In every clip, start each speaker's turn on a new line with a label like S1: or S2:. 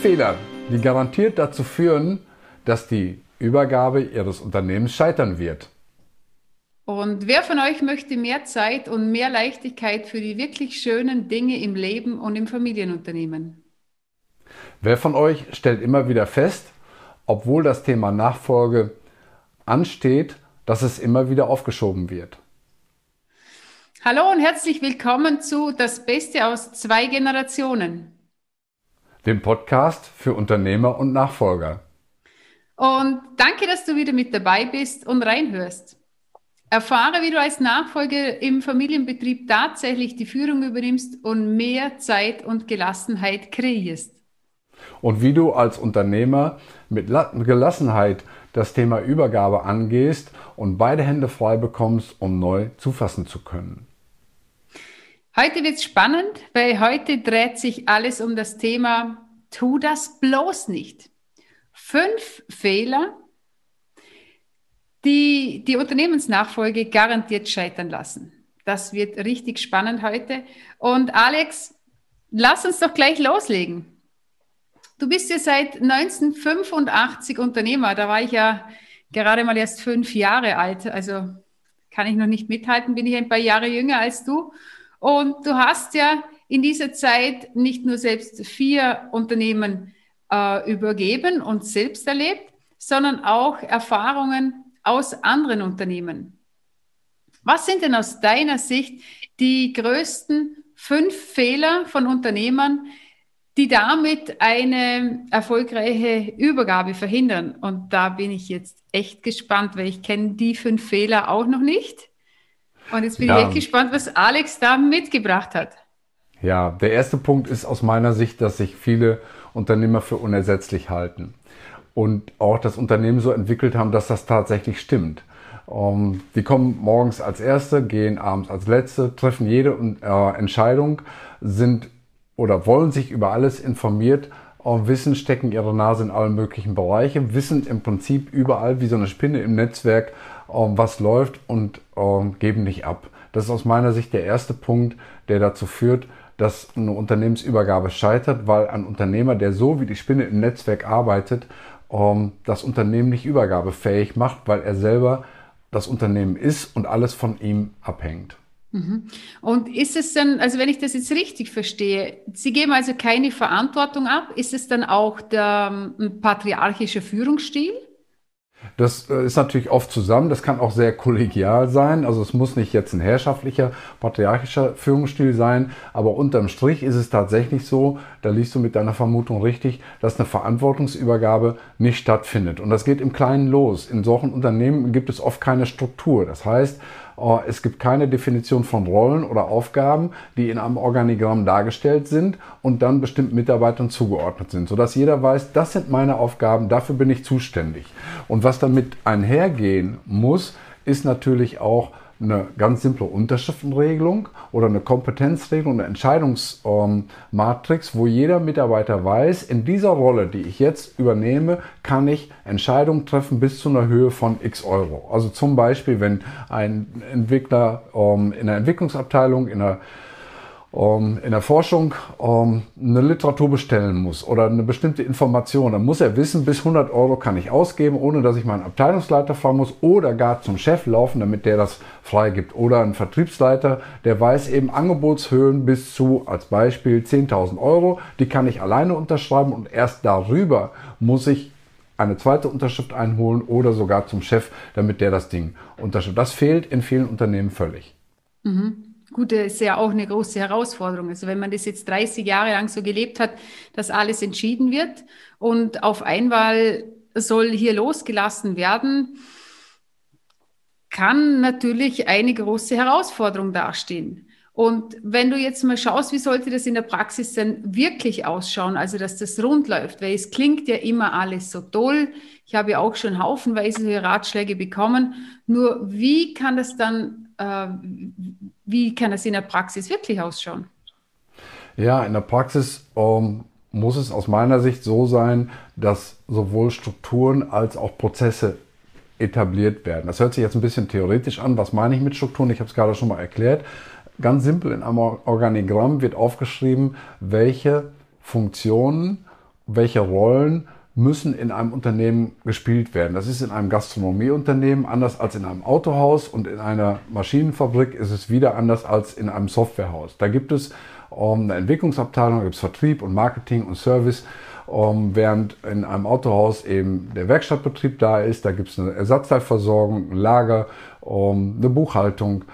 S1: Fehler, die garantiert dazu führen, dass die Übergabe Ihres Unternehmens scheitern wird.
S2: Und wer von euch möchte mehr Zeit und mehr Leichtigkeit für die wirklich schönen Dinge im Leben und im Familienunternehmen?
S1: Wer von euch stellt immer wieder fest, obwohl das Thema Nachfolge ansteht, dass es immer wieder aufgeschoben wird?
S2: Hallo und herzlich willkommen zu Das Beste aus zwei Generationen.
S1: Dem Podcast für Unternehmer und Nachfolger.
S2: Und danke, dass du wieder mit dabei bist und reinhörst. Erfahre, wie du als Nachfolger im Familienbetrieb tatsächlich die Führung übernimmst und mehr Zeit und Gelassenheit kreierst.
S1: Und wie du als Unternehmer mit Gelassenheit das Thema Übergabe angehst und beide Hände frei bekommst, um neu zufassen zu können.
S2: Heute wird es spannend, weil heute dreht sich alles um das Thema Tu das bloß nicht. Fünf Fehler, die die Unternehmensnachfolge garantiert scheitern lassen. Das wird richtig spannend heute. Und Alex, lass uns doch gleich loslegen. Du bist ja seit 1985 Unternehmer. Da war ich ja gerade mal erst fünf Jahre alt. Also kann ich noch nicht mithalten, bin ich ein paar Jahre jünger als du. Und du hast ja in dieser Zeit nicht nur selbst vier Unternehmen äh, übergeben und selbst erlebt, sondern auch Erfahrungen aus anderen Unternehmen. Was sind denn aus deiner Sicht die größten fünf Fehler von Unternehmern, die damit eine erfolgreiche Übergabe verhindern? Und da bin ich jetzt echt gespannt, weil ich kenne die fünf Fehler auch noch nicht. Und jetzt bin ja. ich echt gespannt, was Alex da mitgebracht hat.
S1: Ja, der erste Punkt ist aus meiner Sicht, dass sich viele Unternehmer für unersetzlich halten und auch das Unternehmen so entwickelt haben, dass das tatsächlich stimmt. Um, ähm, die kommen morgens als Erste, gehen abends als Letzte, treffen jede äh, Entscheidung, sind oder wollen sich über alles informiert, äh, wissen, stecken ihre Nase in allen möglichen Bereichen, wissen im Prinzip überall wie so eine Spinne im Netzwerk, was läuft und äh, geben nicht ab. Das ist aus meiner Sicht der erste Punkt, der dazu führt, dass eine Unternehmensübergabe scheitert, weil ein Unternehmer, der so wie die Spinne im Netzwerk arbeitet, ähm, das Unternehmen nicht übergabefähig macht, weil er selber das Unternehmen ist und alles von ihm abhängt.
S2: Mhm. Und ist es dann, also wenn ich das jetzt richtig verstehe, Sie geben also keine Verantwortung ab, ist es dann auch der patriarchische Führungsstil?
S1: Das äh, ist natürlich oft zusammen. Das kann auch sehr kollegial sein. Also es muss nicht jetzt ein herrschaftlicher, patriarchischer Führungsstil sein. Aber unterm Strich ist es tatsächlich so, da liest du mit deiner Vermutung richtig, dass eine Verantwortungsübergabe nicht stattfindet. Und das geht im Kleinen los. In solchen Unternehmen gibt es oft keine Struktur. Das heißt, es gibt keine Definition von Rollen oder Aufgaben, die in einem Organigramm dargestellt sind und dann bestimmten Mitarbeitern zugeordnet sind, sodass jeder weiß, das sind meine Aufgaben, dafür bin ich zuständig. Und was damit einhergehen muss, ist natürlich auch eine ganz simple Unterschriftenregelung oder eine Kompetenzregelung, eine Entscheidungsmatrix, wo jeder Mitarbeiter weiß, in dieser Rolle, die ich jetzt übernehme, kann ich Entscheidungen treffen bis zu einer Höhe von x Euro. Also zum Beispiel, wenn ein Entwickler ähm, in der Entwicklungsabteilung, in der in der Forschung ähm, eine Literatur bestellen muss oder eine bestimmte Information, dann muss er wissen, bis 100 Euro kann ich ausgeben, ohne dass ich meinen Abteilungsleiter fahren muss oder gar zum Chef laufen, damit der das freigibt. Oder ein Vertriebsleiter, der weiß eben Angebotshöhen bis zu, als Beispiel, 10.000 Euro, die kann ich alleine unterschreiben und erst darüber muss ich eine zweite Unterschrift einholen oder sogar zum Chef, damit der das Ding unterschreibt. Das fehlt in vielen Unternehmen völlig.
S2: Mhm. Gut, das ist ja auch eine große Herausforderung. Also wenn man das jetzt 30 Jahre lang so gelebt hat, dass alles entschieden wird und auf einmal soll hier losgelassen werden, kann natürlich eine große Herausforderung dastehen. Und wenn du jetzt mal schaust, wie sollte das in der Praxis denn wirklich ausschauen, also dass das rund läuft, weil es klingt ja immer alles so toll. Ich habe ja auch schon haufenweise Ratschläge bekommen. Nur wie kann das dann, wie kann das in der Praxis wirklich ausschauen?
S1: Ja, in der Praxis ähm, muss es aus meiner Sicht so sein, dass sowohl Strukturen als auch Prozesse etabliert werden. Das hört sich jetzt ein bisschen theoretisch an. Was meine ich mit Strukturen? Ich habe es gerade schon mal erklärt. Ganz simpel in einem Organigramm wird aufgeschrieben, welche Funktionen welche Rollen müssen in einem Unternehmen gespielt werden. Das ist in einem Gastronomieunternehmen anders als in einem Autohaus und in einer Maschinenfabrik ist es wieder anders als in einem Softwarehaus. Da gibt es um, eine Entwicklungsabteilung, da gibt es Vertrieb und Marketing und Service. Um, während in einem Autohaus eben der Werkstattbetrieb da ist, da gibt es eine Ersatzteilversorgung, ein Lager, um, eine Buchhaltung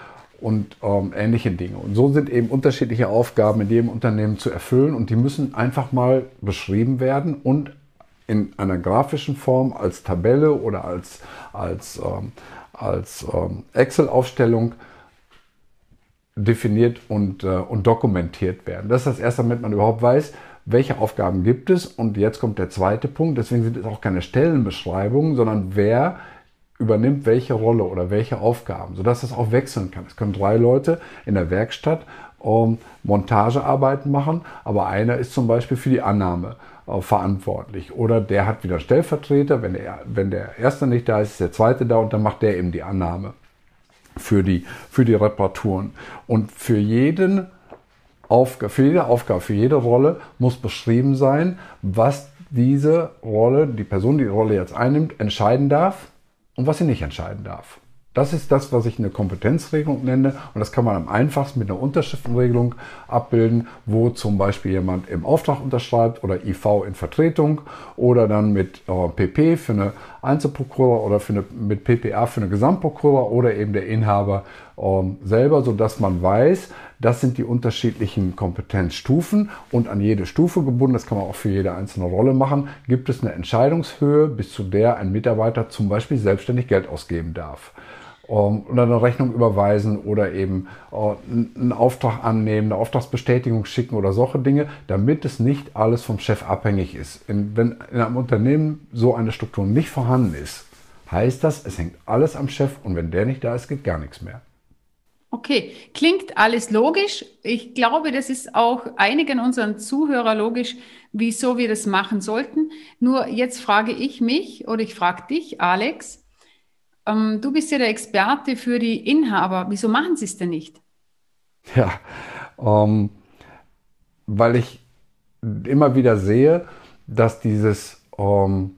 S1: und ähm, ähnliche Dinge. Und so sind eben unterschiedliche Aufgaben in jedem Unternehmen zu erfüllen und die müssen einfach mal beschrieben werden und in einer grafischen Form als Tabelle oder als, als, ähm, als ähm, Excel-Aufstellung definiert und, äh, und dokumentiert werden. Das ist das erste, damit man überhaupt weiß, welche Aufgaben gibt es. Und jetzt kommt der zweite Punkt. Deswegen sind es auch keine Stellenbeschreibungen, sondern wer übernimmt welche Rolle oder welche Aufgaben, sodass das auch wechseln kann. Es können drei Leute in der Werkstatt um, Montagearbeiten machen, aber einer ist zum Beispiel für die Annahme verantwortlich. Oder der hat wieder Stellvertreter, wenn der, wenn der Erste nicht da ist, ist der Zweite da und dann macht der eben die Annahme für die, für die Reparaturen. Und für jeden Aufgabe, für jede Aufgabe, für jede Rolle muss beschrieben sein, was diese Rolle, die Person, die die Rolle jetzt einnimmt, entscheiden darf und was sie nicht entscheiden darf. Das ist das, was ich eine Kompetenzregelung nenne. Und das kann man am einfachsten mit einer Unterschriftenregelung abbilden, wo zum Beispiel jemand im Auftrag unterschreibt oder IV in Vertretung oder dann mit äh, PP für eine Einzelprokura oder für eine, mit PPA für eine Gesamtprokura oder eben der Inhaber äh, selber, sodass man weiß, das sind die unterschiedlichen Kompetenzstufen und an jede Stufe gebunden, das kann man auch für jede einzelne Rolle machen, gibt es eine Entscheidungshöhe, bis zu der ein Mitarbeiter zum Beispiel selbstständig Geld ausgeben darf oder eine Rechnung überweisen oder eben äh, einen Auftrag annehmen, eine Auftragsbestätigung schicken oder solche Dinge, damit es nicht alles vom Chef abhängig ist. wenn in einem Unternehmen so eine Struktur nicht vorhanden ist, heißt das, es hängt alles am Chef und wenn der nicht da ist, geht gar nichts mehr.
S2: Okay, klingt alles logisch. Ich glaube, das ist auch einigen unseren Zuhörer logisch, wieso wir das machen sollten. Nur jetzt frage ich mich oder ich frage dich, Alex, ähm, du bist ja der Experte für die Inhaber. Wieso machen sie es denn nicht?
S1: Ja, ähm, weil ich immer wieder sehe, dass dieses ähm,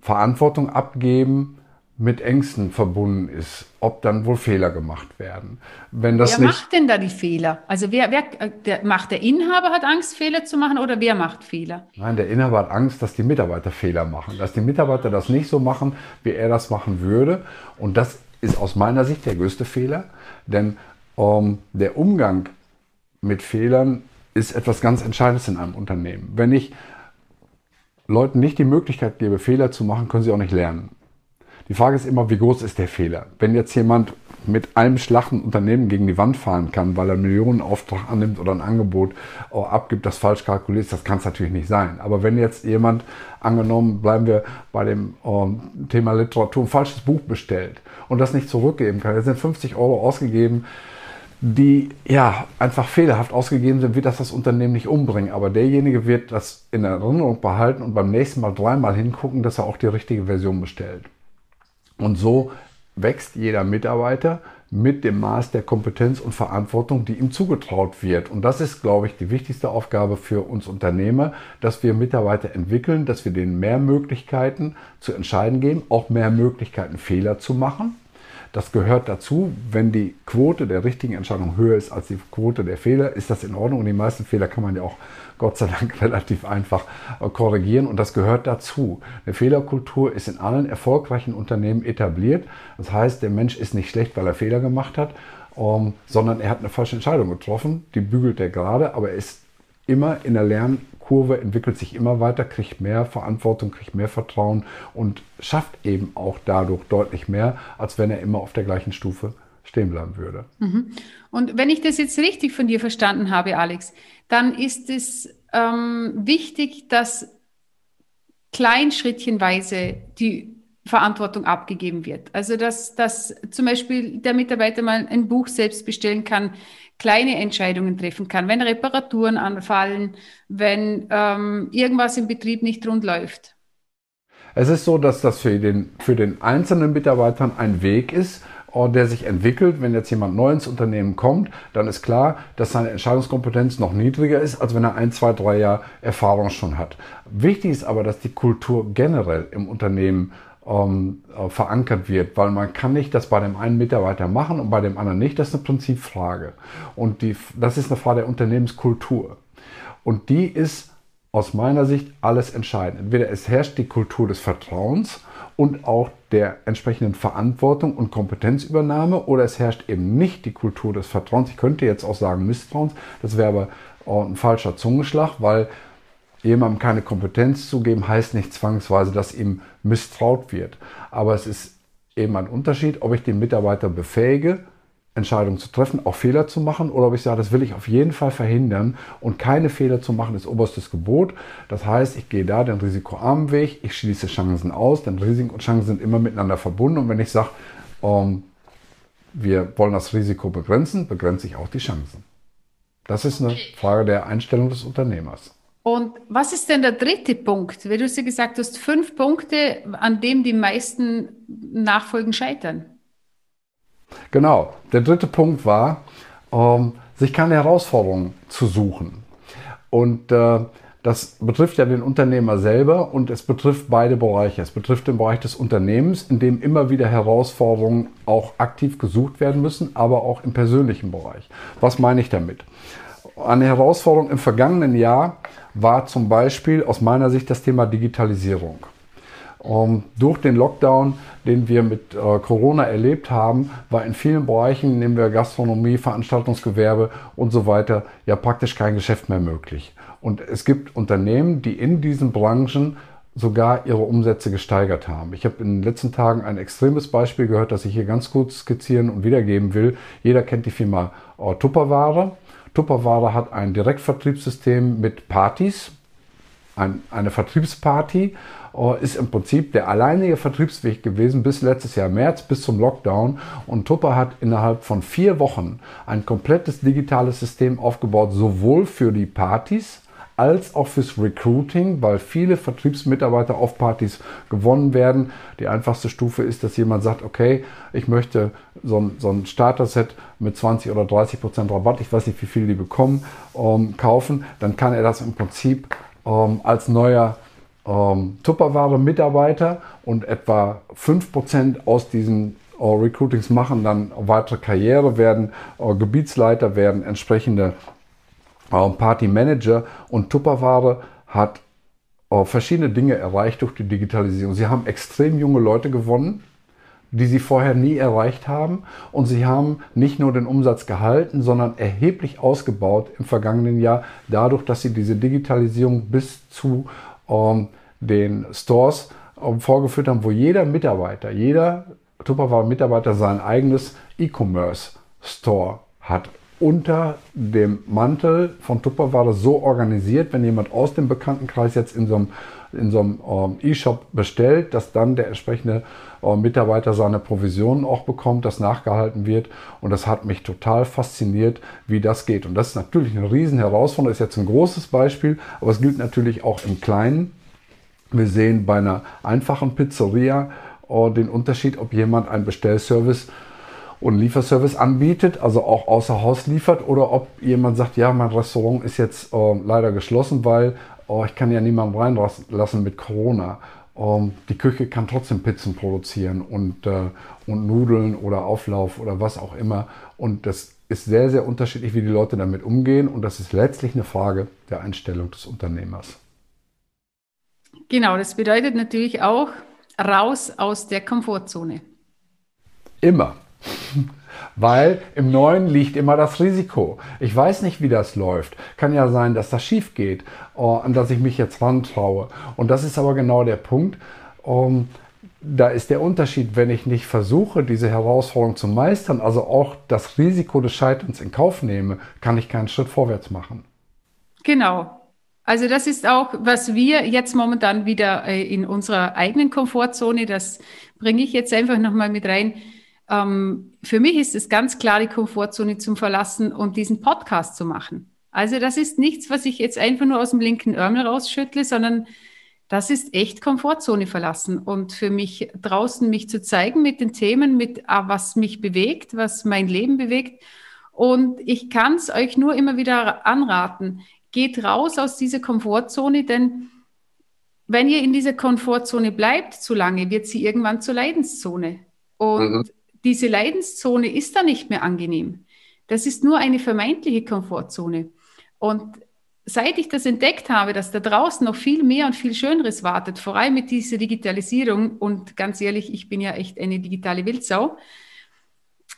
S1: Verantwortung abgeben mit Ängsten verbunden ist, ob dann wohl Fehler gemacht werden.
S2: Wenn das wer nicht macht denn da die Fehler? Also wer, wer der, macht der Inhaber hat Angst, Fehler zu machen oder wer macht Fehler?
S1: Nein, der Inhaber hat Angst, dass die Mitarbeiter Fehler machen, dass die Mitarbeiter das nicht so machen, wie er das machen würde. Und das ist aus meiner Sicht der größte Fehler, denn ähm, der Umgang mit Fehlern ist etwas ganz Entscheidendes in einem Unternehmen. Wenn ich Leuten nicht die Möglichkeit gebe, Fehler zu machen, können sie auch nicht lernen. Die Frage ist immer, wie groß ist der Fehler? Wenn jetzt jemand mit einem Schlag ein Unternehmen gegen die Wand fahren kann, weil er einen Millionenauftrag annimmt oder ein Angebot abgibt, das falsch kalkuliert das kann es natürlich nicht sein. Aber wenn jetzt jemand, angenommen, bleiben wir bei dem äh, Thema Literatur, ein falsches Buch bestellt und das nicht zurückgeben kann, jetzt sind 50 Euro ausgegeben, die ja einfach fehlerhaft ausgegeben sind, wird das das Unternehmen nicht umbringen. Aber derjenige wird das in Erinnerung behalten und beim nächsten Mal dreimal hingucken, dass er auch die richtige Version bestellt. Und so wächst jeder Mitarbeiter mit dem Maß der Kompetenz und Verantwortung, die ihm zugetraut wird. Und das ist, glaube ich, die wichtigste Aufgabe für uns Unternehmer, dass wir Mitarbeiter entwickeln, dass wir denen mehr Möglichkeiten zu entscheiden geben, auch mehr Möglichkeiten, Fehler zu machen. Das gehört dazu. Wenn die Quote der richtigen Entscheidung höher ist als die Quote der Fehler, ist das in Ordnung. Und die meisten Fehler kann man ja auch Gott sei Dank relativ einfach äh, korrigieren und das gehört dazu. Eine Fehlerkultur ist in allen erfolgreichen Unternehmen etabliert. Das heißt, der Mensch ist nicht schlecht, weil er Fehler gemacht hat, ähm, sondern er hat eine falsche Entscheidung getroffen. Die bügelt er gerade, aber er ist immer in der Lernkurve, entwickelt sich immer weiter, kriegt mehr Verantwortung, kriegt mehr Vertrauen und schafft eben auch dadurch deutlich mehr, als wenn er immer auf der gleichen Stufe stehen bleiben würde.
S2: Mhm. Und wenn ich das jetzt richtig von dir verstanden habe, Alex, dann ist es ähm, wichtig, dass kleinschrittchenweise die Verantwortung abgegeben wird. Also dass, dass zum Beispiel der Mitarbeiter mal ein Buch selbst bestellen kann, kleine Entscheidungen treffen kann, wenn Reparaturen anfallen, wenn ähm, irgendwas im Betrieb nicht rund läuft.
S1: Es ist so, dass das für den, für den einzelnen Mitarbeitern ein Weg ist, der sich entwickelt. Wenn jetzt jemand neu ins Unternehmen kommt, dann ist klar, dass seine Entscheidungskompetenz noch niedriger ist, als wenn er ein, zwei, drei Jahre Erfahrung schon hat. Wichtig ist aber, dass die Kultur generell im Unternehmen ähm, äh, verankert wird, weil man kann nicht das bei dem einen Mitarbeiter machen und bei dem anderen nicht. Das ist eine Prinzipfrage. Und die, das ist eine Frage der Unternehmenskultur. Und die ist aus meiner Sicht alles entscheidend. Entweder es herrscht die Kultur des Vertrauens und auch der entsprechenden Verantwortung und Kompetenzübernahme oder es herrscht eben nicht die Kultur des Vertrauens. Ich könnte jetzt auch sagen Misstrauens, das wäre aber ein falscher Zungenschlag, weil jemandem keine Kompetenz zu geben, heißt nicht zwangsweise, dass ihm misstraut wird. Aber es ist eben ein Unterschied, ob ich den Mitarbeiter befähige, Entscheidungen zu treffen, auch Fehler zu machen, oder ob ich sage, das will ich auf jeden Fall verhindern und keine Fehler zu machen ist oberstes Gebot. Das heißt, ich gehe da den risikoarmen Weg, ich schließe Chancen aus, denn Risiken und Chancen sind immer miteinander verbunden und wenn ich sage, ähm, wir wollen das Risiko begrenzen, begrenze ich auch die Chancen. Das ist eine Frage der Einstellung des Unternehmers.
S2: Und was ist denn der dritte Punkt? Weil du hast ja gesagt, hast fünf Punkte, an dem die meisten Nachfolgen scheitern.
S1: Genau. Der dritte Punkt war, ähm, sich keine Herausforderungen zu suchen. Und äh, das betrifft ja den Unternehmer selber und es betrifft beide Bereiche. Es betrifft den Bereich des Unternehmens, in dem immer wieder Herausforderungen auch aktiv gesucht werden müssen, aber auch im persönlichen Bereich. Was meine ich damit? Eine Herausforderung im vergangenen Jahr war zum Beispiel aus meiner Sicht das Thema Digitalisierung. Um, durch den Lockdown, den wir mit äh, Corona erlebt haben, war in vielen Bereichen, nehmen wir Gastronomie, Veranstaltungsgewerbe und so weiter, ja praktisch kein Geschäft mehr möglich. Und es gibt Unternehmen, die in diesen Branchen sogar ihre Umsätze gesteigert haben. Ich habe in den letzten Tagen ein extremes Beispiel gehört, das ich hier ganz kurz skizzieren und wiedergeben will. Jeder kennt die Firma äh, Tupperware. Tupperware hat ein Direktvertriebssystem mit Partys, ein, eine Vertriebsparty ist im Prinzip der alleinige Vertriebsweg gewesen bis letztes Jahr März, bis zum Lockdown. Und Tupper hat innerhalb von vier Wochen ein komplettes digitales System aufgebaut, sowohl für die Partys als auch fürs Recruiting, weil viele Vertriebsmitarbeiter auf Partys gewonnen werden. Die einfachste Stufe ist, dass jemand sagt, okay, ich möchte so ein, so ein Starter-Set mit 20 oder 30 Prozent Rabatt, ich weiß nicht, wie viel die bekommen, ähm, kaufen. Dann kann er das im Prinzip ähm, als neuer ähm, Tupperware-Mitarbeiter und etwa 5% aus diesen äh, Recruitings machen dann weitere Karriere, werden äh, Gebietsleiter, werden entsprechende äh, Party-Manager und Tupperware hat äh, verschiedene Dinge erreicht durch die Digitalisierung. Sie haben extrem junge Leute gewonnen, die sie vorher nie erreicht haben. Und sie haben nicht nur den Umsatz gehalten, sondern erheblich ausgebaut im vergangenen Jahr, dadurch, dass sie diese Digitalisierung bis zu ähm, den Stores ähm, vorgeführt haben, wo jeder Mitarbeiter, jeder Tupperware-Mitarbeiter sein eigenes E-Commerce-Store hat. Unter dem Mantel von Tupperware so organisiert, wenn jemand aus dem Bekanntenkreis jetzt in so einem, in so einem ähm, E-Shop bestellt, dass dann der entsprechende Mitarbeiter seine Provisionen auch bekommt, das nachgehalten wird. Und das hat mich total fasziniert, wie das geht. Und das ist natürlich eine riesen Herausforderung. Das ist jetzt ein großes Beispiel, aber es gilt natürlich auch im Kleinen. Wir sehen bei einer einfachen Pizzeria äh, den Unterschied, ob jemand einen Bestellservice und Lieferservice anbietet, also auch außer Haus liefert, oder ob jemand sagt, ja, mein Restaurant ist jetzt äh, leider geschlossen, weil oh, ich kann ja niemanden reinlassen mit Corona. Ähm, die Küche kann trotzdem Pizzen produzieren und, äh, und Nudeln oder Auflauf oder was auch immer. Und das ist sehr, sehr unterschiedlich, wie die Leute damit umgehen. Und das ist letztlich eine Frage der Einstellung des Unternehmers.
S2: Genau, das bedeutet natürlich auch raus aus der Komfortzone.
S1: Immer. Weil im Neuen liegt immer das Risiko. Ich weiß nicht, wie das läuft. Kann ja sein, dass das schief geht, uh, an das ich mich jetzt rantraue. Und das ist aber genau der Punkt. Um, da ist der Unterschied, wenn ich nicht versuche, diese Herausforderung zu meistern, also auch das Risiko des Scheiterns in Kauf nehme, kann ich keinen Schritt vorwärts machen.
S2: Genau. Also das ist auch, was wir jetzt momentan wieder äh, in unserer eigenen Komfortzone, das bringe ich jetzt einfach nochmal mit rein. Ähm, für mich ist es ganz klar, die Komfortzone zum Verlassen und diesen Podcast zu machen. Also das ist nichts, was ich jetzt einfach nur aus dem linken Ärmel rausschüttle, sondern das ist echt Komfortzone verlassen. Und für mich draußen mich zu zeigen mit den Themen, mit ah, was mich bewegt, was mein Leben bewegt. Und ich kann es euch nur immer wieder anraten. Geht raus aus dieser Komfortzone, denn wenn ihr in dieser Komfortzone bleibt zu lange, wird sie irgendwann zur Leidenszone. Und mhm. Diese Leidenszone ist dann nicht mehr angenehm. Das ist nur eine vermeintliche Komfortzone. Und seit ich das entdeckt habe, dass da draußen noch viel mehr und viel Schöneres wartet, vor allem mit dieser Digitalisierung, und ganz ehrlich, ich bin ja echt eine digitale Wildsau,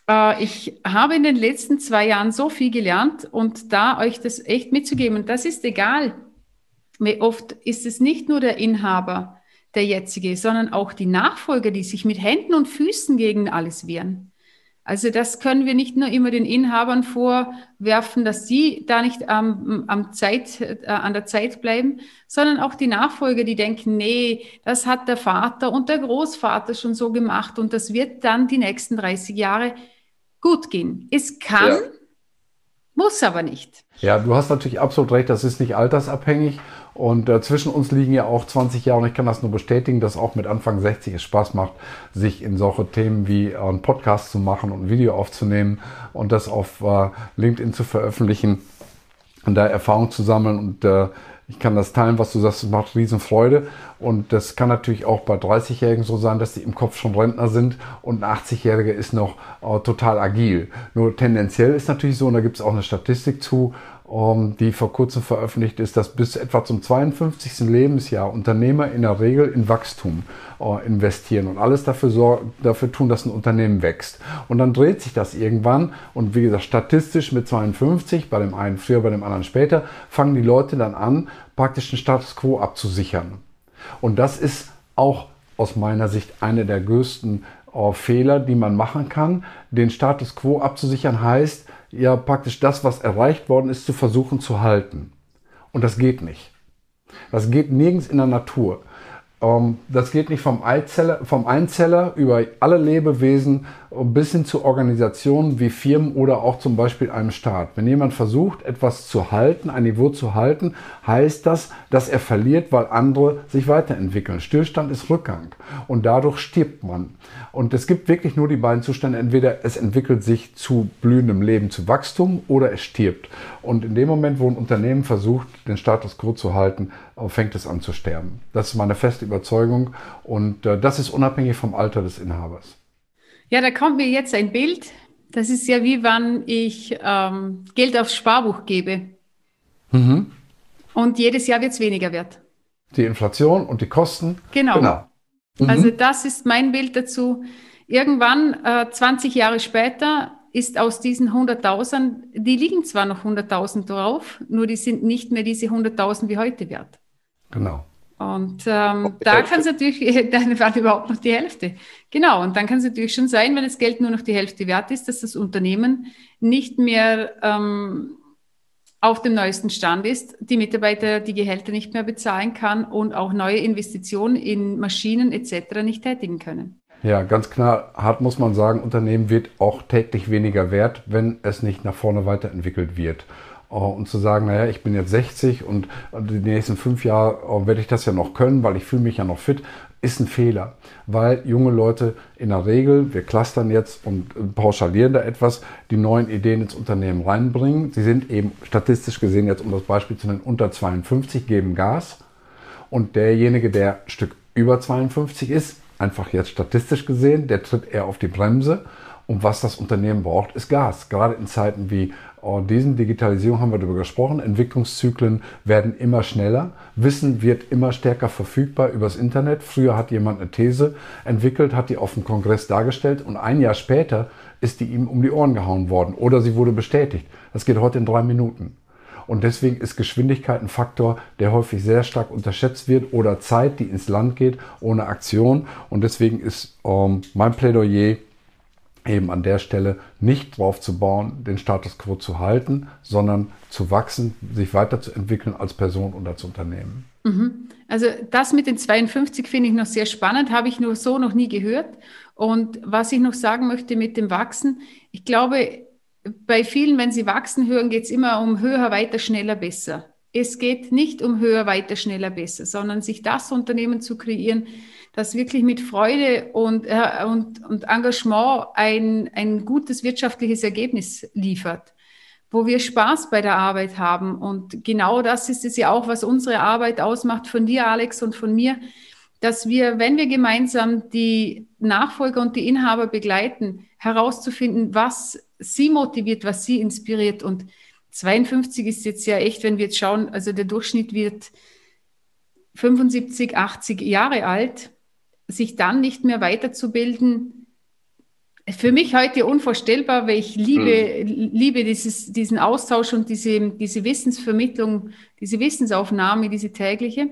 S2: äh, ich habe in den letzten zwei Jahren so viel gelernt und da euch das echt mitzugeben, und das ist egal, oft ist es nicht nur der Inhaber, der jetzige, sondern auch die Nachfolger, die sich mit Händen und Füßen gegen alles wehren. Also das können wir nicht nur immer den Inhabern vorwerfen, dass sie da nicht am, am Zeit, äh, an der Zeit bleiben, sondern auch die Nachfolger, die denken, nee, das hat der Vater und der Großvater schon so gemacht und das wird dann die nächsten 30 Jahre gut gehen. Es kann, ja. muss aber nicht.
S1: Ja, du hast natürlich absolut recht, das ist nicht altersabhängig und äh, zwischen uns liegen ja auch 20 Jahre und ich kann das nur bestätigen, dass auch mit Anfang 60 es Spaß macht, sich in solche Themen wie äh, einen Podcast zu machen und ein Video aufzunehmen und das auf äh, LinkedIn zu veröffentlichen und da Erfahrung zu sammeln und äh, ich kann das teilen, was du sagst, es macht Riesenfreude. Und das kann natürlich auch bei 30-Jährigen so sein, dass die im Kopf schon Rentner sind und ein 80-Jähriger ist noch äh, total agil. Nur tendenziell ist natürlich so, und da gibt es auch eine Statistik zu, um, die vor kurzem veröffentlicht ist, dass bis etwa zum 52. Lebensjahr Unternehmer in der Regel in Wachstum uh, investieren und alles dafür, dafür tun, dass ein Unternehmen wächst. Und dann dreht sich das irgendwann und wie gesagt, statistisch mit 52, bei dem einen früher, bei dem anderen später, fangen die Leute dann an, praktisch den Status quo abzusichern. Und das ist auch aus meiner Sicht eine der größten Fehler, die man machen kann. Den Status quo abzusichern heißt, ja praktisch das, was erreicht worden ist, zu versuchen zu halten. Und das geht nicht. Das geht nirgends in der Natur. Ähm, das geht nicht vom, Eizeller, vom Einzeller über alle Lebewesen bis hin zu Organisationen wie Firmen oder auch zum Beispiel einem Staat. Wenn jemand versucht, etwas zu halten, ein Niveau zu halten, heißt das, dass er verliert, weil andere sich weiterentwickeln. Stillstand ist Rückgang und dadurch stirbt man. Und es gibt wirklich nur die beiden Zustände. Entweder es entwickelt sich zu blühendem Leben, zu Wachstum oder es stirbt. Und in dem Moment, wo ein Unternehmen versucht, den Status quo zu halten, fängt es an zu sterben. Das ist meine feste Überzeugung und äh, das ist unabhängig vom Alter des Inhabers.
S2: Ja, da kommt mir jetzt ein Bild. Das ist ja wie wenn ich ähm, Geld aufs Sparbuch gebe. Mhm. Und jedes Jahr wird es weniger wert.
S1: Die Inflation und die Kosten.
S2: Genau. genau. Mhm. Also das ist mein Bild dazu. Irgendwann, äh, 20 Jahre später, ist aus diesen 100.000, die liegen zwar noch 100.000 drauf, nur die sind nicht mehr diese 100.000 wie heute wert.
S1: Genau.
S2: Und ähm, da kann es natürlich, dann war überhaupt noch die Hälfte. Genau, und dann kann es natürlich schon sein, wenn das Geld nur noch die Hälfte wert ist, dass das Unternehmen nicht mehr ähm, auf dem neuesten Stand ist, die Mitarbeiter die Gehälter nicht mehr bezahlen kann und auch neue Investitionen in Maschinen etc. nicht tätigen können.
S1: Ja, ganz klar, hart muss man sagen, Unternehmen wird auch täglich weniger wert, wenn es nicht nach vorne weiterentwickelt wird. Äh, und zu sagen, naja, ich bin jetzt 60 und die nächsten fünf Jahre äh, werde ich das ja noch können, weil ich fühle mich ja noch fit, ist ein Fehler. Weil junge Leute in der Regel, wir clustern jetzt und pauschalieren da etwas, die neuen Ideen ins Unternehmen reinbringen. Sie sind eben statistisch gesehen jetzt, um das Beispiel zu nennen, unter 52, geben Gas. Und derjenige, der Stück über 52 ist, einfach jetzt statistisch gesehen, der tritt eher auf die Bremse. Und was das Unternehmen braucht, ist Gas. Gerade in Zeiten wie und diesen Digitalisierung haben wir darüber gesprochen. Entwicklungszyklen werden immer schneller. Wissen wird immer stärker verfügbar übers Internet. Früher hat jemand eine These entwickelt, hat die auf dem Kongress dargestellt und ein Jahr später ist die ihm um die Ohren gehauen worden oder sie wurde bestätigt. Das geht heute in drei Minuten. Und deswegen ist Geschwindigkeit ein Faktor, der häufig sehr stark unterschätzt wird oder Zeit, die ins Land geht ohne Aktion. Und deswegen ist ähm, mein Plädoyer, eben an der Stelle nicht drauf zu bauen, den Status quo zu halten, sondern zu wachsen, sich weiterzuentwickeln als Person und als Unternehmen.
S2: Mhm. Also das mit den 52 finde ich noch sehr spannend, habe ich nur so noch nie gehört. Und was ich noch sagen möchte mit dem Wachsen, ich glaube, bei vielen, wenn sie wachsen hören, geht es immer um höher, weiter, schneller, besser. Es geht nicht um höher, weiter, schneller, besser, sondern sich das Unternehmen zu kreieren, das wirklich mit Freude und, äh, und, und Engagement ein, ein gutes wirtschaftliches Ergebnis liefert, wo wir Spaß bei der Arbeit haben. Und genau das ist es ja auch, was unsere Arbeit ausmacht, von dir, Alex, und von mir, dass wir, wenn wir gemeinsam die Nachfolger und die Inhaber begleiten, herauszufinden, was sie motiviert, was sie inspiriert und 52 ist jetzt ja echt, wenn wir jetzt schauen, also der Durchschnitt wird 75, 80 Jahre alt, sich dann nicht mehr weiterzubilden, für mich heute unvorstellbar, weil ich liebe, mhm. liebe dieses, diesen Austausch und diese, diese Wissensvermittlung, diese Wissensaufnahme, diese tägliche.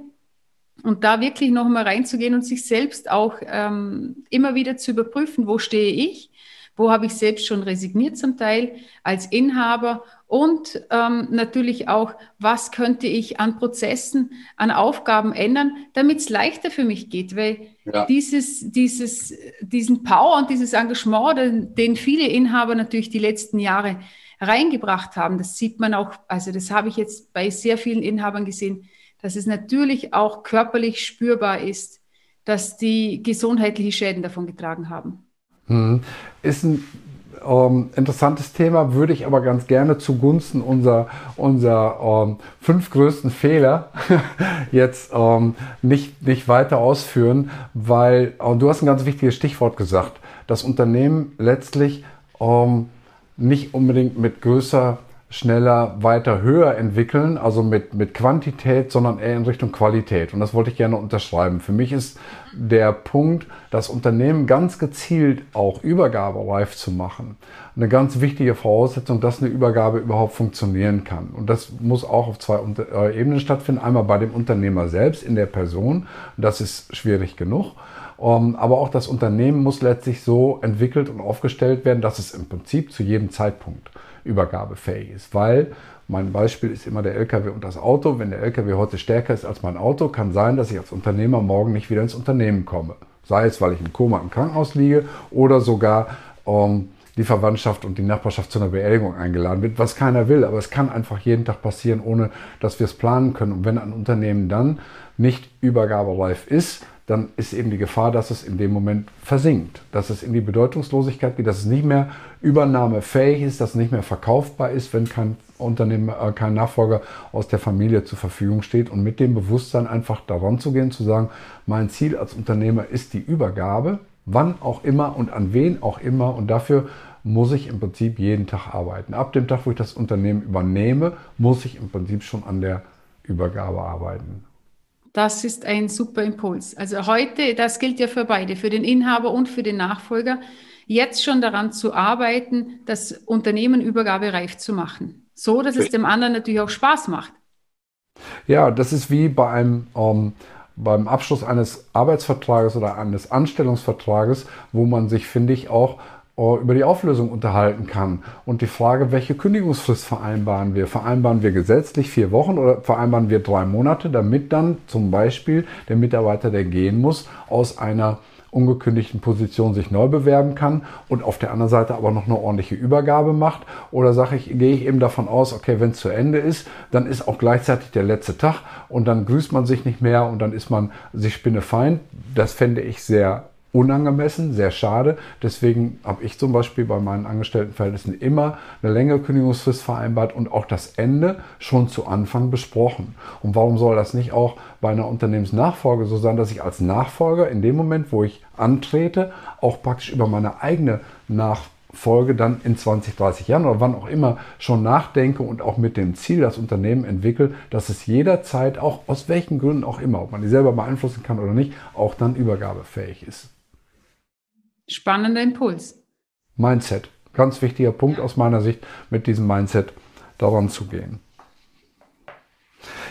S2: Und da wirklich nochmal reinzugehen und sich selbst auch ähm, immer wieder zu überprüfen, wo stehe ich, wo habe ich selbst schon resigniert zum Teil als Inhaber und ähm, natürlich auch, was könnte ich an Prozessen, an Aufgaben ändern, damit es leichter für mich geht, weil ja. dieses, dieses, diesen Power und dieses Engagement, den, den viele Inhaber natürlich die letzten Jahre reingebracht haben, das sieht man auch, also das habe ich jetzt bei sehr vielen Inhabern gesehen, dass es natürlich auch körperlich spürbar ist, dass die gesundheitliche Schäden davon getragen haben.
S1: Hm. Ist ein ähm, interessantes Thema, würde ich aber ganz gerne zugunsten unserer, unserer ähm, fünf größten Fehler jetzt ähm, nicht, nicht weiter ausführen, weil äh, du hast ein ganz wichtiges Stichwort gesagt. Das Unternehmen letztlich ähm, nicht unbedingt mit größer schneller, weiter, höher entwickeln, also mit, mit Quantität, sondern eher in Richtung Qualität. Und das wollte ich gerne unterschreiben. Für mich ist der Punkt, das Unternehmen ganz gezielt auch übergabereif zu machen, eine ganz wichtige Voraussetzung, dass eine Übergabe überhaupt funktionieren kann. Und das muss auch auf zwei äh, Ebenen stattfinden. Einmal bei dem Unternehmer selbst, in der Person. Das ist schwierig genug. Ähm, aber auch das Unternehmen muss letztlich so entwickelt und aufgestellt werden, dass es im Prinzip zu jedem Zeitpunkt übergabefähig ist. Weil mein Beispiel ist immer der LKW und das Auto. Wenn der LKW heute stärker ist als mein Auto, kann sein, dass ich als Unternehmer morgen nicht wieder ins Unternehmen komme. Sei es, weil ich im Koma im Krankenhaus liege oder sogar ähm, die Verwandtschaft und die Nachbarschaft zu einer Beerdigung eingeladen wird, was keiner will. Aber es kann einfach jeden Tag passieren, ohne dass wir es planen können. Und wenn ein Unternehmen dann nicht übergabereif ist, dann ist eben die Gefahr, dass es in dem Moment versinkt, dass es in die Bedeutungslosigkeit geht, dass es nicht mehr übernahmefähig ist, dass es nicht mehr verkaufbar ist, wenn kein Unternehmer, äh, kein Nachfolger aus der Familie zur Verfügung steht und mit dem Bewusstsein einfach daran zu gehen, zu sagen, mein Ziel als Unternehmer ist die Übergabe, wann auch immer und an wen auch immer und dafür muss ich im Prinzip jeden Tag arbeiten. Ab dem Tag, wo ich das Unternehmen übernehme, muss ich im Prinzip schon an der Übergabe arbeiten.
S2: Das ist ein super Impuls. Also heute, das gilt ja für beide, für den Inhaber und für den Nachfolger, jetzt schon daran zu arbeiten, das Unternehmen übergabereif zu machen. So, dass es dem anderen natürlich auch Spaß macht.
S1: Ja, das ist wie bei einem, ähm, beim Abschluss eines Arbeitsvertrages oder eines Anstellungsvertrages, wo man sich, finde ich, auch über die Auflösung unterhalten kann. Und die Frage, welche Kündigungsfrist vereinbaren wir? Vereinbaren wir gesetzlich vier Wochen oder vereinbaren wir drei Monate, damit dann zum Beispiel der Mitarbeiter, der gehen muss, aus einer ungekündigten Position sich neu bewerben kann und auf der anderen Seite aber noch eine ordentliche Übergabe macht? Oder sage ich, gehe ich eben davon aus, okay, wenn es zu Ende ist, dann ist auch gleichzeitig der letzte Tag und dann grüßt man sich nicht mehr und dann ist man sich spinnefeind. Das fände ich sehr unangemessen, sehr schade. Deswegen habe ich zum Beispiel bei meinen Angestelltenverhältnissen immer eine längere Kündigungsfrist vereinbart und auch das Ende schon zu Anfang besprochen. Und warum soll das nicht auch bei einer Unternehmensnachfolge so sein, dass ich als Nachfolger in dem Moment, wo ich antrete, auch praktisch über meine eigene Nachfolge dann in 20, 30 Jahren oder wann auch immer schon nachdenke und auch mit dem Ziel das Unternehmen entwickle, dass es jederzeit auch aus welchen Gründen auch immer, ob man die selber beeinflussen kann oder nicht, auch dann übergabefähig ist.
S2: Spannender Impuls.
S1: Mindset. Ganz wichtiger Punkt aus meiner Sicht, mit diesem Mindset daran zu gehen.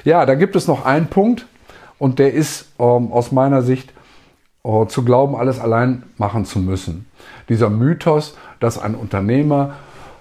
S1: Ja, da gibt es noch einen Punkt und der ist ähm, aus meiner Sicht äh, zu glauben, alles allein machen zu müssen. Dieser Mythos, dass ein Unternehmer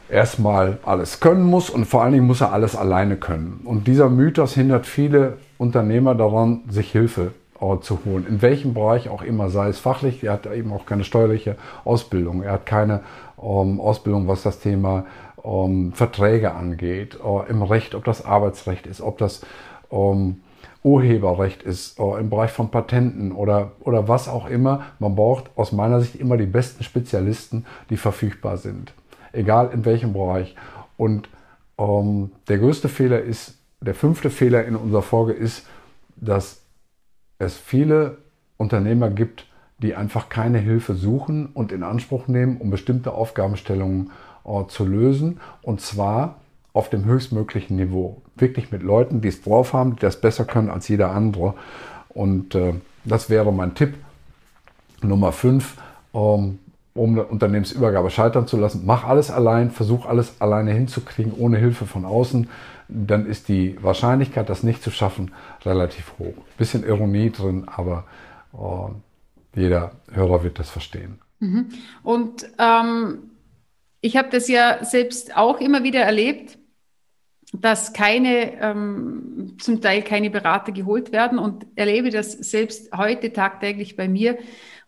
S1: erstmal alles können muss und vor allen Dingen muss er alles alleine können. Und dieser Mythos hindert viele Unternehmer daran, sich Hilfe zu holen, in welchem Bereich auch immer, sei es fachlich, er hat eben auch keine steuerliche Ausbildung, er hat keine ähm, Ausbildung, was das Thema ähm, Verträge angeht, äh, im Recht, ob das Arbeitsrecht ist, ob das ähm, Urheberrecht ist, äh, im Bereich von Patenten oder, oder was auch immer. Man braucht aus meiner Sicht immer die besten Spezialisten, die verfügbar sind. Egal in welchem Bereich. Und ähm, der größte Fehler ist, der fünfte Fehler in unserer Folge ist, dass es viele Unternehmer gibt, die einfach keine Hilfe suchen und in Anspruch nehmen, um bestimmte Aufgabenstellungen äh, zu lösen. Und zwar auf dem höchstmöglichen Niveau. Wirklich mit Leuten, die es drauf haben, die das besser können als jeder andere. Und äh, das wäre mein Tipp. Nummer 5, ähm, um eine Unternehmensübergabe scheitern zu lassen. Mach alles allein, versuch alles alleine hinzukriegen, ohne Hilfe von außen. Dann ist die Wahrscheinlichkeit, das nicht zu schaffen, relativ hoch. Bisschen Ironie drin, aber äh, jeder Hörer wird das verstehen.
S2: Mhm. Und ähm, ich habe das ja selbst auch immer wieder erlebt dass keine, ähm, zum Teil keine Berater geholt werden und erlebe das selbst heute tagtäglich bei mir.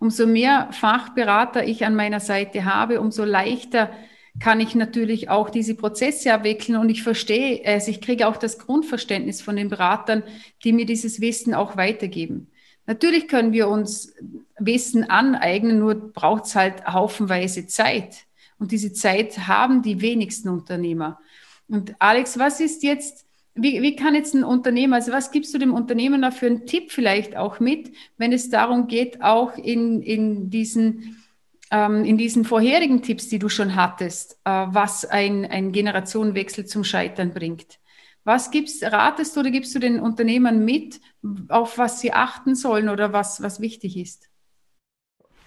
S2: Umso mehr Fachberater ich an meiner Seite habe, umso leichter kann ich natürlich auch diese Prozesse abwickeln und ich verstehe also ich kriege auch das Grundverständnis von den Beratern, die mir dieses Wissen auch weitergeben. Natürlich können wir uns Wissen aneignen, nur braucht es halt haufenweise Zeit. Und diese Zeit haben die wenigsten Unternehmer. Und Alex, was ist jetzt, wie, wie kann jetzt ein Unternehmer, also was gibst du dem Unternehmer da für einen Tipp vielleicht auch mit, wenn es darum geht, auch in, in diesen ähm, in diesen vorherigen Tipps, die du schon hattest, äh, was ein, ein Generationenwechsel zum Scheitern bringt. Was gibst, ratest du oder gibst du den Unternehmern mit, auf was sie achten sollen oder was, was wichtig ist?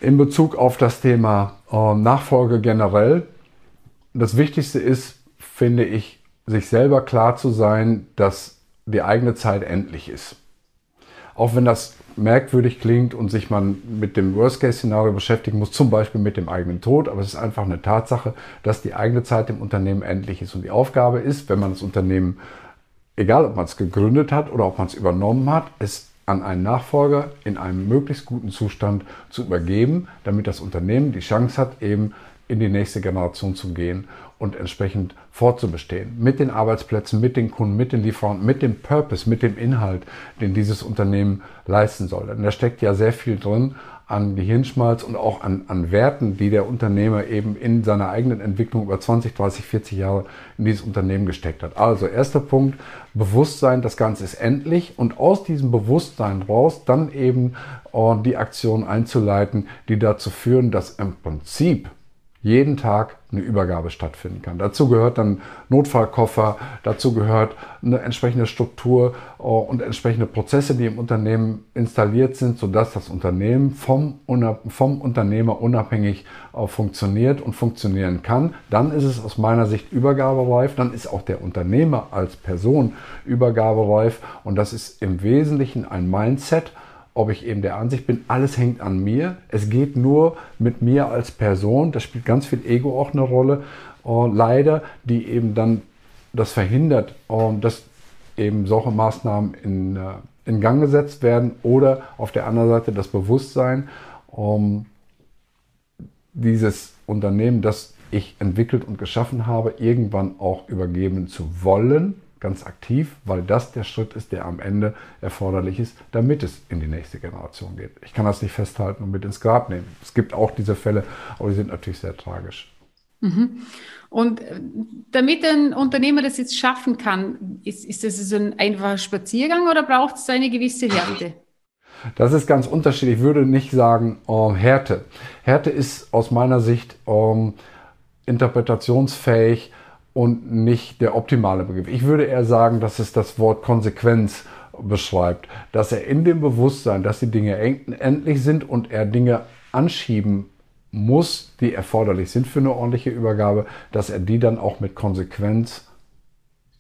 S1: In Bezug auf das Thema äh, Nachfolge generell, das Wichtigste ist, finde ich, sich selber klar zu sein, dass die eigene Zeit endlich ist. Auch wenn das merkwürdig klingt und sich man mit dem Worst-Case-Szenario beschäftigen muss, zum Beispiel mit dem eigenen Tod, aber es ist einfach eine Tatsache, dass die eigene Zeit im Unternehmen endlich ist. Und die Aufgabe ist, wenn man das Unternehmen, egal ob man es gegründet hat oder ob man es übernommen hat, es an einen Nachfolger in einem möglichst guten Zustand zu übergeben, damit das Unternehmen die Chance hat, eben in die nächste Generation zu gehen und entsprechend fortzubestehen. Mit den Arbeitsplätzen, mit den Kunden, mit den Lieferanten, mit dem Purpose, mit dem Inhalt, den dieses Unternehmen leisten soll. Denn da steckt ja sehr viel drin an Gehirnschmalz und auch an, an Werten, die der Unternehmer eben in seiner eigenen Entwicklung über 20, 30, 40 Jahre in dieses Unternehmen gesteckt hat. Also erster Punkt, Bewusstsein, das Ganze ist endlich und aus diesem Bewusstsein raus dann eben äh, die Aktionen einzuleiten, die dazu führen, dass im Prinzip jeden Tag eine Übergabe stattfinden kann. Dazu gehört dann Notfallkoffer, dazu gehört eine entsprechende Struktur äh, und entsprechende Prozesse, die im Unternehmen installiert sind, sodass das Unternehmen vom, vom Unternehmer unabhängig äh, funktioniert und funktionieren kann. Dann ist es aus meiner Sicht übergabereif, dann ist auch der Unternehmer als Person übergabereif und das ist im Wesentlichen ein Mindset, ob ich eben der Ansicht bin, alles hängt an mir. Es geht nur mit mir als Person. Das spielt ganz viel Ego auch eine Rolle. Uh, leider, die eben dann das verhindert, uh, dass eben solche Maßnahmen in, uh, in Gang gesetzt werden. Oder auf der anderen Seite das Bewusstsein, um dieses Unternehmen, das ich entwickelt und geschaffen habe, irgendwann auch übergeben zu wollen ganz aktiv, weil das der Schritt ist, der am Ende erforderlich ist, damit es in die nächste Generation geht. Ich kann das nicht festhalten und mit ins Grab nehmen. Es gibt auch diese Fälle, aber die sind natürlich sehr tragisch.
S2: Mhm. Und äh, damit ein Unternehmer das jetzt schaffen kann, ist, ist das so ein einfacher Spaziergang oder braucht es eine gewisse Härte?
S1: Das ist ganz unterschiedlich. Ich würde nicht sagen ähm, Härte. Härte ist aus meiner Sicht ähm, interpretationsfähig und nicht der optimale Begriff. Ich würde eher sagen, dass es das Wort Konsequenz beschreibt, dass er in dem Bewusstsein, dass die Dinge endlich sind und er Dinge anschieben muss, die erforderlich sind für eine ordentliche Übergabe, dass er die dann auch mit Konsequenz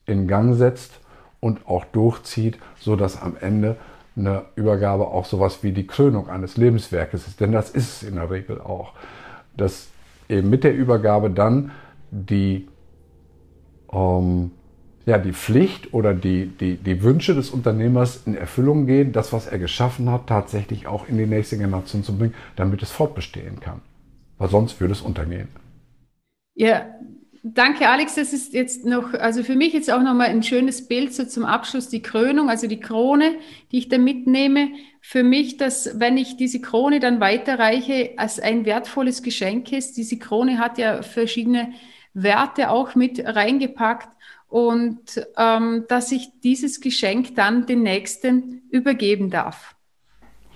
S1: in Gang setzt und auch durchzieht, so dass am Ende eine Übergabe auch sowas wie die Krönung eines Lebenswerkes ist. Denn das ist es in der Regel auch. Dass eben mit der Übergabe dann die ähm, ja, die Pflicht oder die, die, die Wünsche des Unternehmers in Erfüllung gehen, das, was er geschaffen hat, tatsächlich auch in die nächste Generation zu bringen, damit es fortbestehen kann. Weil sonst würde es untergehen.
S2: Ja, Danke, Alex. Das ist jetzt noch, also für mich jetzt auch nochmal ein schönes Bild so zum Abschluss, die Krönung, also die Krone, die ich da mitnehme. Für mich, dass, wenn ich diese Krone dann weiterreiche, als ein wertvolles Geschenk ist. Diese Krone hat ja verschiedene Werte auch mit reingepackt und ähm, dass ich dieses Geschenk dann den Nächsten übergeben darf.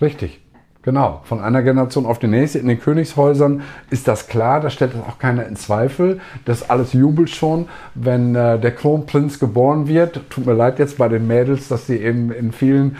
S1: Richtig. Genau, von einer Generation auf die nächste. In den Königshäusern ist das klar, da stellt das auch keiner in Zweifel. Das alles jubelt schon, wenn äh, der Kronprinz geboren wird. Tut mir leid jetzt bei den Mädels, dass sie eben in vielen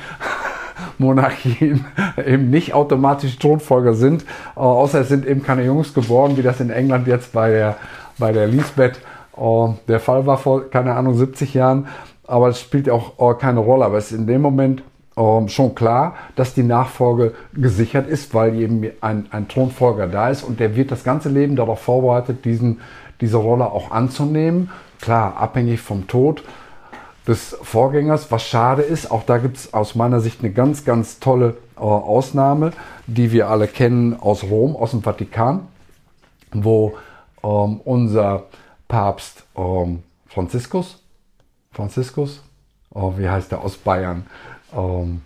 S1: Monarchien eben nicht automatisch Thronfolger sind, äh, außer es sind eben keine Jungs geboren, wie das in England jetzt bei der, bei der Lisbeth äh, der Fall war vor, keine Ahnung, 70 Jahren. Aber es spielt auch äh, keine Rolle. Aber es ist in dem Moment ähm, schon klar, dass die Nachfolge gesichert ist, weil eben ein, ein Thronfolger da ist und der wird das ganze Leben darauf vorbereitet, diesen, diese Rolle auch anzunehmen. Klar, abhängig vom Tod des Vorgängers, was schade ist. Auch da gibt es aus meiner Sicht eine ganz, ganz tolle äh, Ausnahme, die wir alle kennen aus Rom, aus dem Vatikan, wo ähm, unser Papst ähm, Franziskus, Franziskus, oh, wie heißt der aus Bayern, ähm,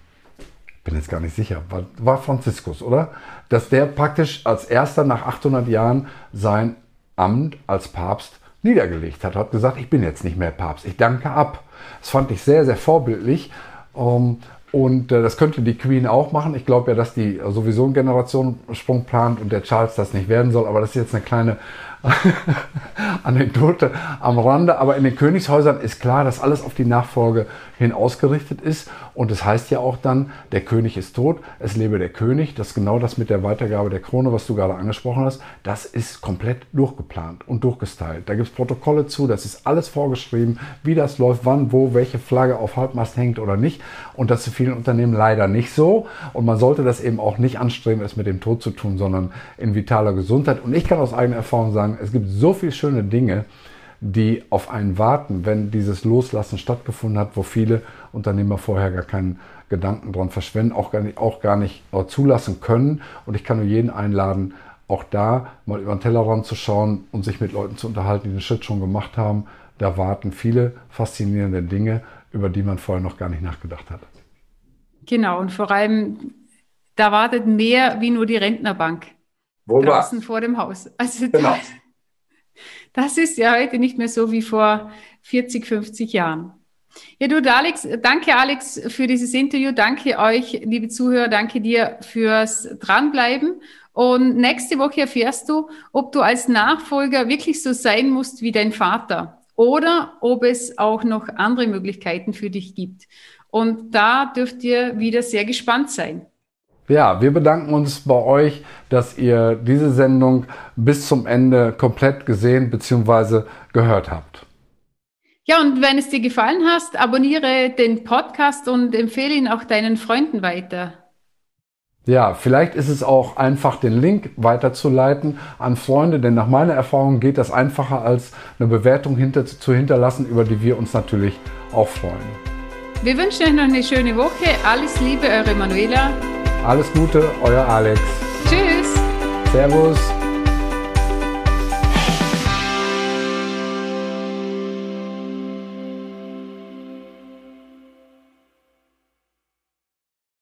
S1: bin jetzt gar nicht sicher, war, war Franziskus, oder? Dass der praktisch als erster nach 800 Jahren sein Amt als Papst niedergelegt hat, hat gesagt, ich bin jetzt nicht mehr Papst, ich danke ab. Das fand ich sehr, sehr vorbildlich. Ähm, und äh, das könnte die Queen auch machen. Ich glaube ja, dass die sowieso einen Generationssprung plant und der Charles das nicht werden soll. Aber das ist jetzt eine kleine Anekdote am Rande. Aber in den Königshäusern ist klar, dass alles auf die Nachfolge hin ausgerichtet ist. Und es das heißt ja auch dann, der König ist tot, es lebe der König. Das ist genau das mit der Weitergabe der Krone, was du gerade angesprochen hast. Das ist komplett durchgeplant und durchgestylt. Da gibt es Protokolle zu, das ist alles vorgeschrieben, wie das läuft, wann, wo, welche Flagge auf Halbmast hängt oder nicht. Und das ist in vielen Unternehmen leider nicht so. Und man sollte das eben auch nicht anstreben, es mit dem Tod zu tun, sondern in vitaler Gesundheit. Und ich kann aus eigener Erfahrung sagen, es gibt so viele schöne Dinge, die auf einen warten, wenn dieses Loslassen stattgefunden hat, wo viele Unternehmer vorher gar keinen Gedanken dran verschwenden, auch gar nicht, auch gar nicht zulassen können. Und ich kann nur jeden einladen, auch da mal über den Tellerrand zu schauen und sich mit Leuten zu unterhalten, die den Schritt schon gemacht haben. Da warten viele faszinierende Dinge, über die man vorher noch gar nicht nachgedacht hat.
S2: Genau, und vor allem, da wartet mehr wie nur die Rentnerbank Wo draußen vor dem Haus. Also genau. das, das ist ja heute nicht mehr so wie vor 40, 50 Jahren. Ja, du, Alex, danke Alex für dieses Interview. Danke euch, liebe Zuhörer. Danke dir fürs Dranbleiben. Und nächste Woche erfährst du, ob du als Nachfolger wirklich so sein musst wie dein Vater oder ob es auch noch andere Möglichkeiten für dich gibt. Und da dürft ihr wieder sehr gespannt sein.
S1: Ja, wir bedanken uns bei euch, dass ihr diese Sendung bis zum Ende komplett gesehen bzw. gehört habt.
S2: Ja, und wenn es dir gefallen hat, abonniere den Podcast und empfehle ihn auch deinen Freunden weiter.
S1: Ja, vielleicht ist es auch einfach, den Link weiterzuleiten an Freunde, denn nach meiner Erfahrung geht das einfacher als eine Bewertung hinter, zu hinterlassen, über die wir uns natürlich auch freuen.
S2: Wir wünschen euch noch eine schöne Woche. Alles Liebe, eure Manuela.
S1: Alles Gute, euer Alex.
S2: Tschüss.
S1: Servus.